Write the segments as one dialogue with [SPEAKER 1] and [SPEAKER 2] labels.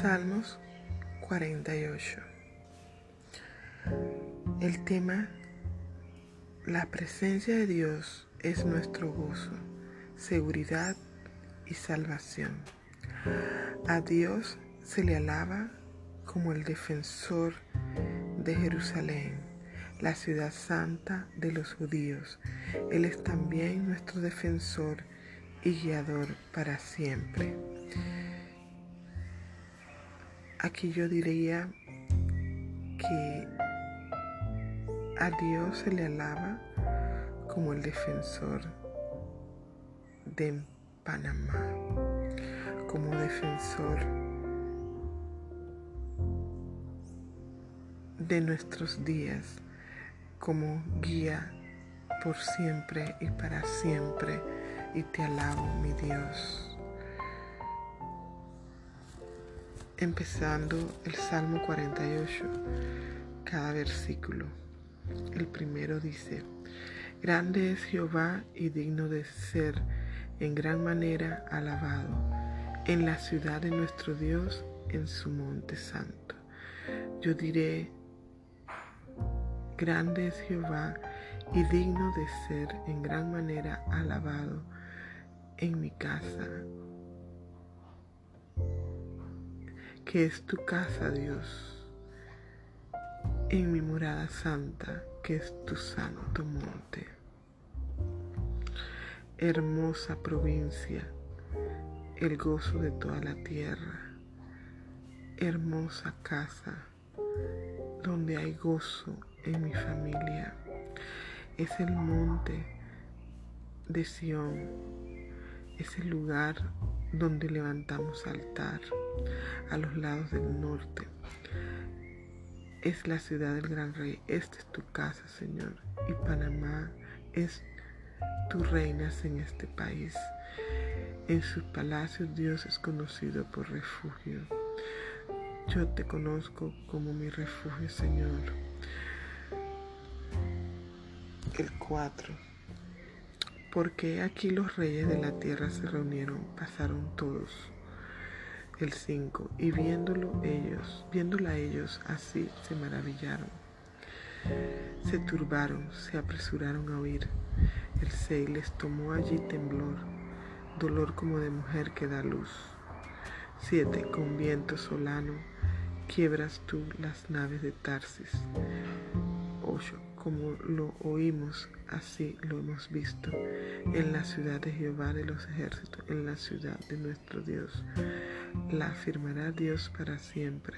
[SPEAKER 1] Salmos 48. El tema, la presencia de Dios es nuestro gozo, seguridad y salvación. A Dios se le alaba como el defensor de Jerusalén, la ciudad santa de los judíos. Él es también nuestro defensor y guiador para siempre. Aquí yo diría que a Dios se le alaba como el defensor de Panamá, como defensor de nuestros días, como guía por siempre y para siempre, y te alabo, mi Dios. Empezando el Salmo 48, cada versículo. El primero dice, Grande es Jehová y digno de ser en gran manera alabado en la ciudad de nuestro Dios, en su monte santo. Yo diré, Grande es Jehová y digno de ser en gran manera alabado en mi casa, que es tu casa, Dios, en mi morada santa, que es tu santo monte. Hermosa provincia, el gozo de toda la tierra, hermosa casa, donde hay gozo en mi familia. Es el monte de Sión, es el lugar donde levantamos altar a los lados del norte. Es la ciudad del gran rey. Esta es tu casa, Señor. Y Panamá es tu reinas en este país. En sus palacios Dios es conocido por refugio. Yo te conozco como mi refugio, Señor. El 4. Porque aquí los reyes de la tierra se reunieron, pasaron todos el 5. Y viéndolo ellos, viéndola ellos así, se maravillaron. Se turbaron, se apresuraron a oír. El 6 les tomó allí temblor, dolor como de mujer que da luz. 7. Con viento solano, quiebras tú las naves de Tarsis. 8 como lo oímos, así lo hemos visto en la ciudad de Jehová de los ejércitos, en la ciudad de nuestro Dios. La afirmará Dios para siempre.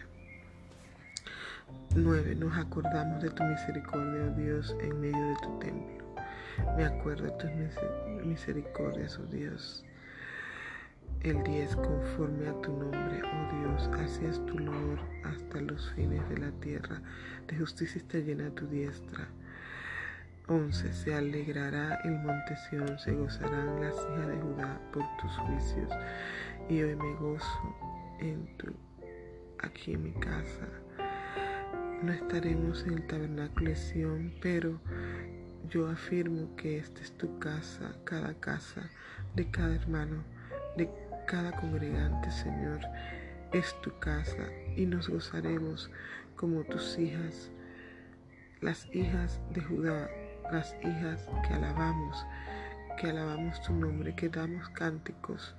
[SPEAKER 1] 9. Nos acordamos de tu misericordia, oh Dios, en medio de tu templo. Me acuerdo de tus misericordias, oh Dios el 10 conforme a tu nombre, oh Dios, así es tu loor hasta los fines de la tierra, de justicia está llena tu diestra. 11. Se alegrará el monte Sión, se gozarán las hijas de Judá por tus juicios, y hoy me gozo en tu, aquí en mi casa. No estaremos en el tabernáculo de Sión, pero yo afirmo que esta es tu casa, cada casa de cada hermano, de cada congregante, Señor, es tu casa y nos gozaremos como tus hijas, las hijas de Judá, las hijas que alabamos, que alabamos tu nombre, que damos cánticos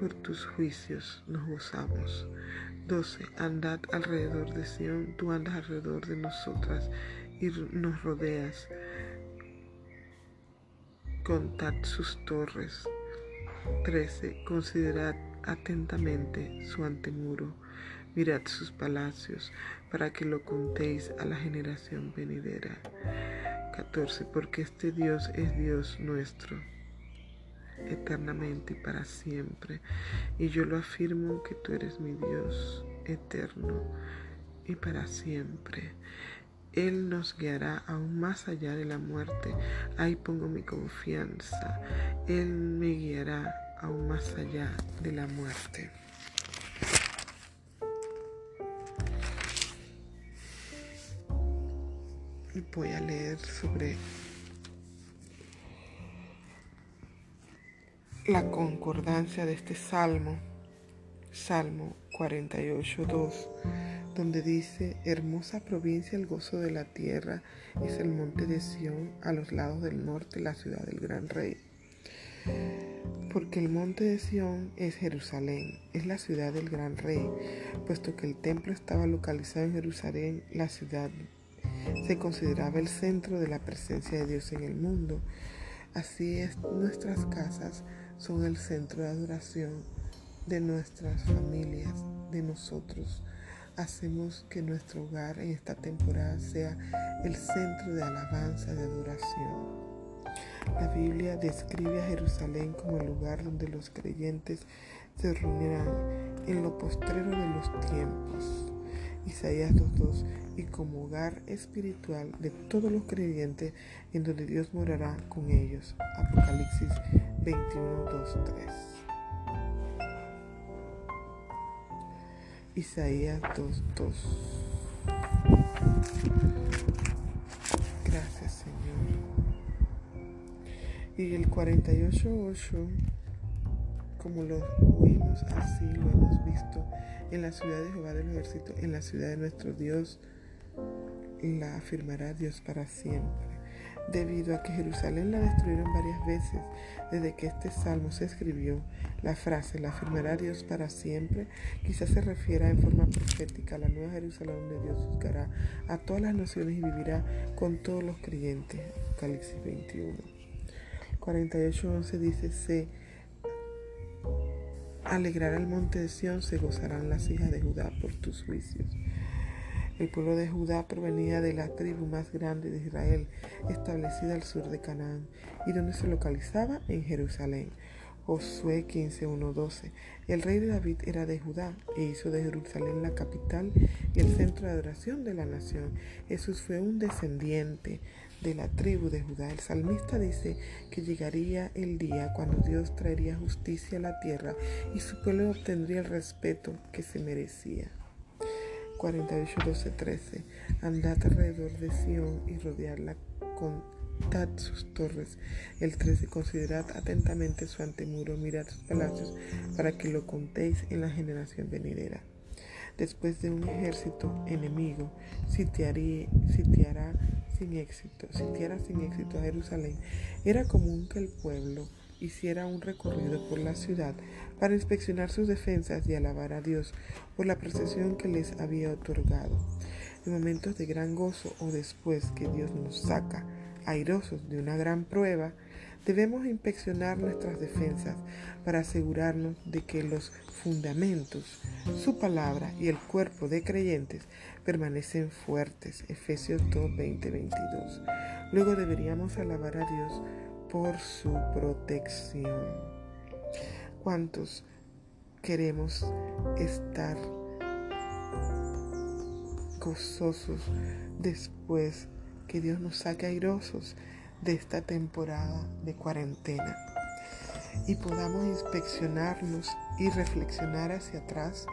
[SPEAKER 1] por tus juicios, nos gozamos. 12. Andad alrededor de Sión, tú andas alrededor de nosotras y nos rodeas. Contad sus torres, 13. Considerad atentamente su antemuro, mirad sus palacios, para que lo contéis a la generación venidera. 14. Porque este Dios es Dios nuestro, eternamente y para siempre. Y yo lo afirmo que tú eres mi Dios eterno y para siempre. Él nos guiará aún más allá de la muerte. Ahí pongo mi confianza. Él me guiará aún más allá de la muerte. Voy a leer sobre la concordancia de este salmo, Salmo 48.2, donde dice, hermosa provincia, el gozo de la tierra es el monte de Sión, a los lados del norte la ciudad del gran rey. Porque el monte de Sión es Jerusalén, es la ciudad del gran rey, puesto que el templo estaba localizado en Jerusalén, la ciudad se consideraba el centro de la presencia de Dios en el mundo. Así es, nuestras casas son el centro de adoración de nuestras familias, de nosotros. Hacemos que nuestro hogar en esta temporada sea el centro de alabanza, de adoración. La Biblia describe a Jerusalén como el lugar donde los creyentes se reunirán en lo postrero de los tiempos. Isaías 2.2 y como hogar espiritual de todos los creyentes en donde Dios morará con ellos. Apocalipsis 21.2.3. Isaías 2.2. Gracias Señor. Y el 48.8, como lo oímos así, lo hemos visto en la ciudad de Jehová del ejército, en la ciudad de nuestro Dios, la afirmará Dios para siempre. Debido a que Jerusalén la destruyeron varias veces desde que este salmo se escribió, la frase la afirmará Dios para siempre quizás se refiera en forma profética a la nueva Jerusalén donde Dios juzgará a todas las naciones y vivirá con todos los creyentes. Apocalipsis 21. 48.11 dice, se alegrará el monte de Sión, se gozarán las hijas de Judá por tus juicios. El pueblo de Judá provenía de la tribu más grande de Israel, establecida al sur de Canaán, y donde se localizaba en Jerusalén. Josué 15.1.12. El rey de David era de Judá e hizo de Jerusalén la capital y el centro de adoración de la nación. Jesús fue un descendiente de la tribu de Judá. El salmista dice que llegaría el día cuando Dios traería justicia a la tierra y su pueblo obtendría el respeto que se merecía. 48, 12, 13. Andad alrededor de Sión y rodearla con sus torres. El 13. Considerad atentamente su antemuro, mirad sus palacios, para que lo contéis en la generación venidera. Después de un ejército enemigo, sitiará sin éxito, sitiara sin éxito a Jerusalén, era común que el pueblo hiciera un recorrido por la ciudad para inspeccionar sus defensas y alabar a Dios por la procesión que les había otorgado. En momentos de gran gozo o después que Dios nos saca airosos de una gran prueba, debemos inspeccionar nuestras defensas para asegurarnos de que los fundamentos, su palabra y el cuerpo de creyentes permanecen fuertes. Efesios 2, 20, 22. Luego deberíamos alabar a Dios por su protección. ¿Cuántos queremos estar gozosos después que Dios nos saque airosos de esta temporada de cuarentena y podamos inspeccionarnos y reflexionar hacia atrás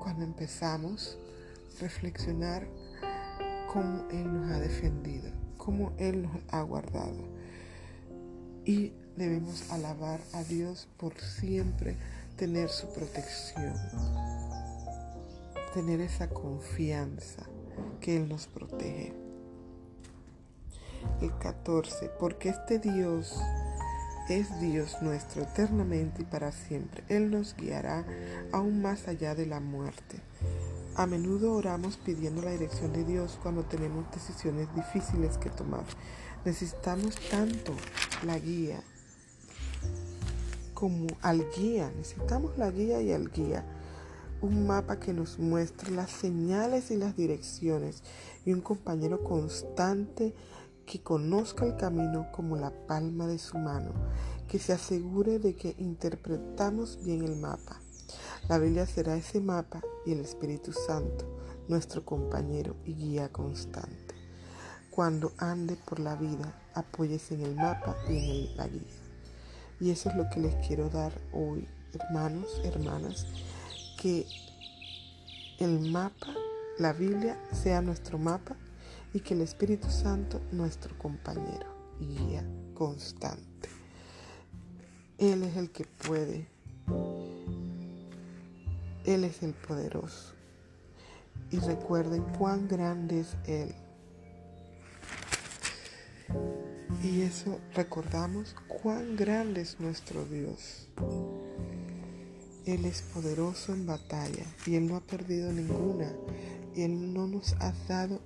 [SPEAKER 1] cuando empezamos, reflexionar cómo Él nos ha defendido, cómo Él nos ha guardado. Y debemos alabar a Dios por siempre tener su protección, tener esa confianza que Él nos protege. El 14. Porque este Dios es Dios nuestro eternamente y para siempre. Él nos guiará aún más allá de la muerte. A menudo oramos pidiendo la dirección de Dios cuando tenemos decisiones difíciles que tomar. Necesitamos tanto la guía como al guía. Necesitamos la guía y al guía. Un mapa que nos muestre las señales y las direcciones y un compañero constante que conozca el camino como la palma de su mano, que se asegure de que interpretamos bien el mapa. La Biblia será ese mapa y el Espíritu Santo, nuestro compañero y guía constante. Cuando ande por la vida, apóyese en el mapa y en la guía. Y eso es lo que les quiero dar hoy, hermanos, hermanas, que el mapa, la Biblia, sea nuestro mapa y que el Espíritu Santo, nuestro compañero y guía constante. Él es el que puede Él es el poderoso. Y recuerden cuán grande es Él. Y eso recordamos cuán grande es nuestro Dios. Él es poderoso en batalla y Él no ha perdido ninguna. Y Él no nos ha dado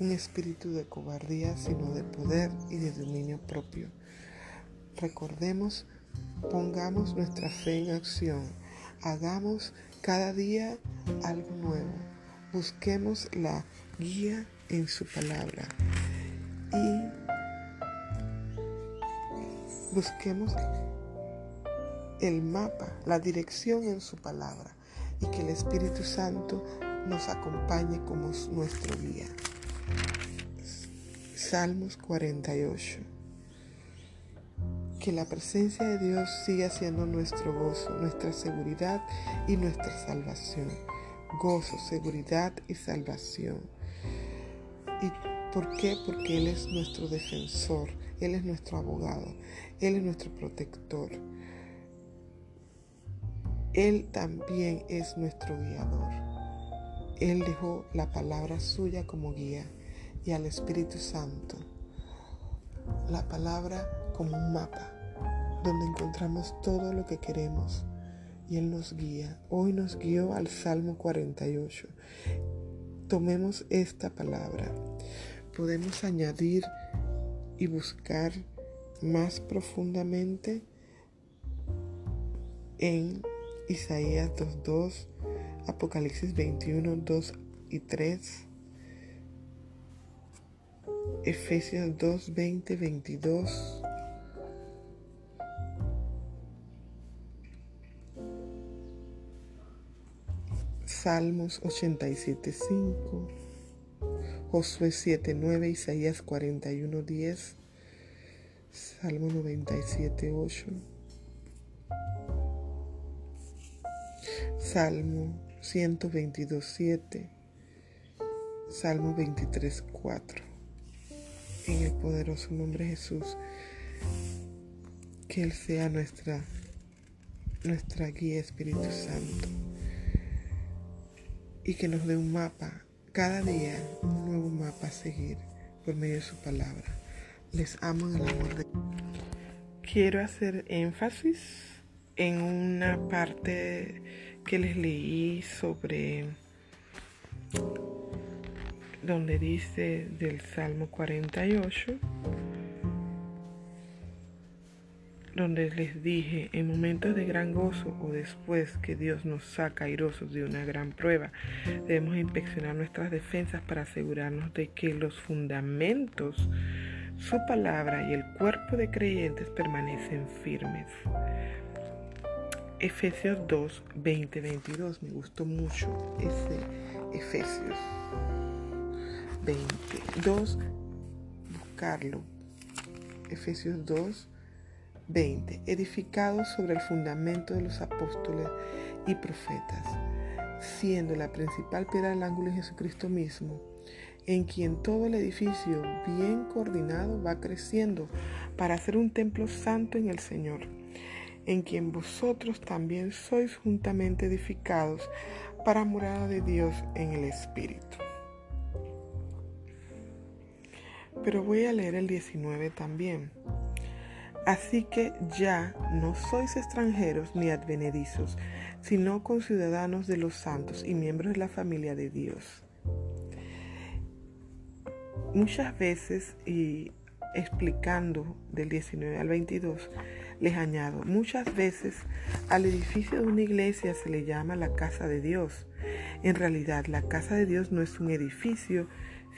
[SPEAKER 1] un espíritu de cobardía, sino de poder y de dominio propio. Recordemos, pongamos nuestra fe en acción, hagamos cada día algo nuevo, busquemos la guía en su palabra y busquemos el mapa, la dirección en su palabra y que el Espíritu Santo nos acompañe como nuestro guía. Salmos 48. Que la presencia de Dios siga siendo nuestro gozo, nuestra seguridad y nuestra salvación. Gozo, seguridad y salvación. ¿Y por qué? Porque Él es nuestro defensor, Él es nuestro abogado, Él es nuestro protector. Él también es nuestro guiador. Él dejó la palabra suya como guía y al Espíritu Santo. La palabra como un mapa donde encontramos todo lo que queremos y Él nos guía. Hoy nos guió al Salmo 48. Tomemos esta palabra. Podemos añadir y buscar más profundamente en Isaías 2.2, Apocalipsis 21, 2 y 3 Efesios 2, 20, 22. Salmos 87, 5. Josué 7, 9. Isaías 41, 10. Salmo 97, 8. Salmo 122, 7. Salmo 23, 4 en el poderoso nombre de Jesús. Que Él sea nuestra, nuestra guía Espíritu Santo. Y que nos dé un mapa, cada día un nuevo mapa a seguir por medio de su palabra. Les amo en el amor Quiero hacer énfasis en una parte que les leí sobre donde dice del Salmo 48, donde les dije, en momentos de gran gozo o después que Dios nos saca airosos de una gran prueba, debemos inspeccionar nuestras defensas para asegurarnos de que los fundamentos, su palabra y el cuerpo de creyentes permanecen firmes. Efesios 2, 20, 22. Me gustó mucho ese Efesios. 22 buscarlo. Efesios 2, 20. Edificados sobre el fundamento de los apóstoles y profetas, siendo la principal piedra del ángulo en Jesucristo mismo, en quien todo el edificio bien coordinado va creciendo para ser un templo santo en el Señor, en quien vosotros también sois juntamente edificados para morada de Dios en el Espíritu. pero voy a leer el 19 también. Así que ya no sois extranjeros ni advenedizos, sino conciudadanos de los santos y miembros de la familia de Dios. Muchas veces, y explicando del 19 al 22, les añado, muchas veces al edificio de una iglesia se le llama la casa de Dios. En realidad, la casa de Dios no es un edificio,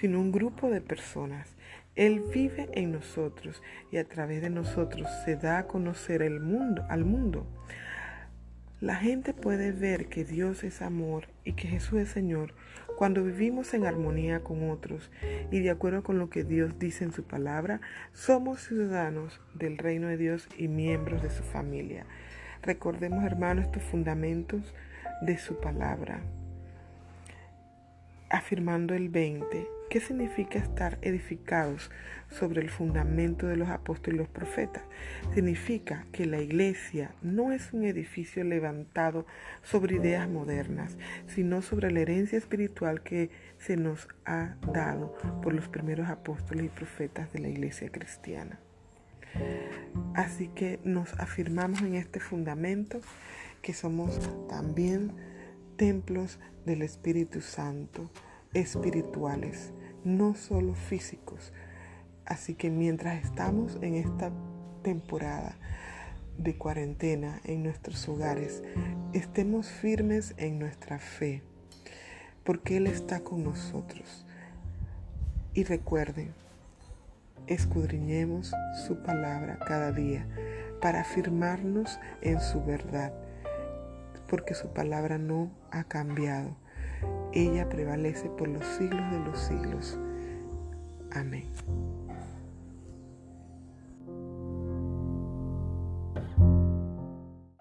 [SPEAKER 1] sino un grupo de personas él vive en nosotros y a través de nosotros se da a conocer el mundo, al mundo. La gente puede ver que Dios es amor y que Jesús es Señor cuando vivimos en armonía con otros y de acuerdo con lo que Dios dice en su palabra, somos ciudadanos del reino de Dios y miembros de su familia. Recordemos, hermanos, estos fundamentos de su palabra. Afirmando el 20, ¿Qué significa estar edificados sobre el fundamento de los apóstoles y los profetas? Significa que la iglesia no es un edificio levantado sobre ideas modernas, sino sobre la herencia espiritual que se nos ha dado por los primeros apóstoles y profetas de la iglesia cristiana. Así que nos afirmamos en este fundamento que somos también templos del Espíritu Santo, espirituales, no solo físicos. Así que mientras estamos en esta temporada de cuarentena en nuestros hogares, estemos firmes en nuestra fe, porque Él está con nosotros. Y recuerden, escudriñemos su palabra cada día para afirmarnos en su verdad, porque su palabra no ha cambiado. Ella prevalece por los siglos de los siglos. Amén.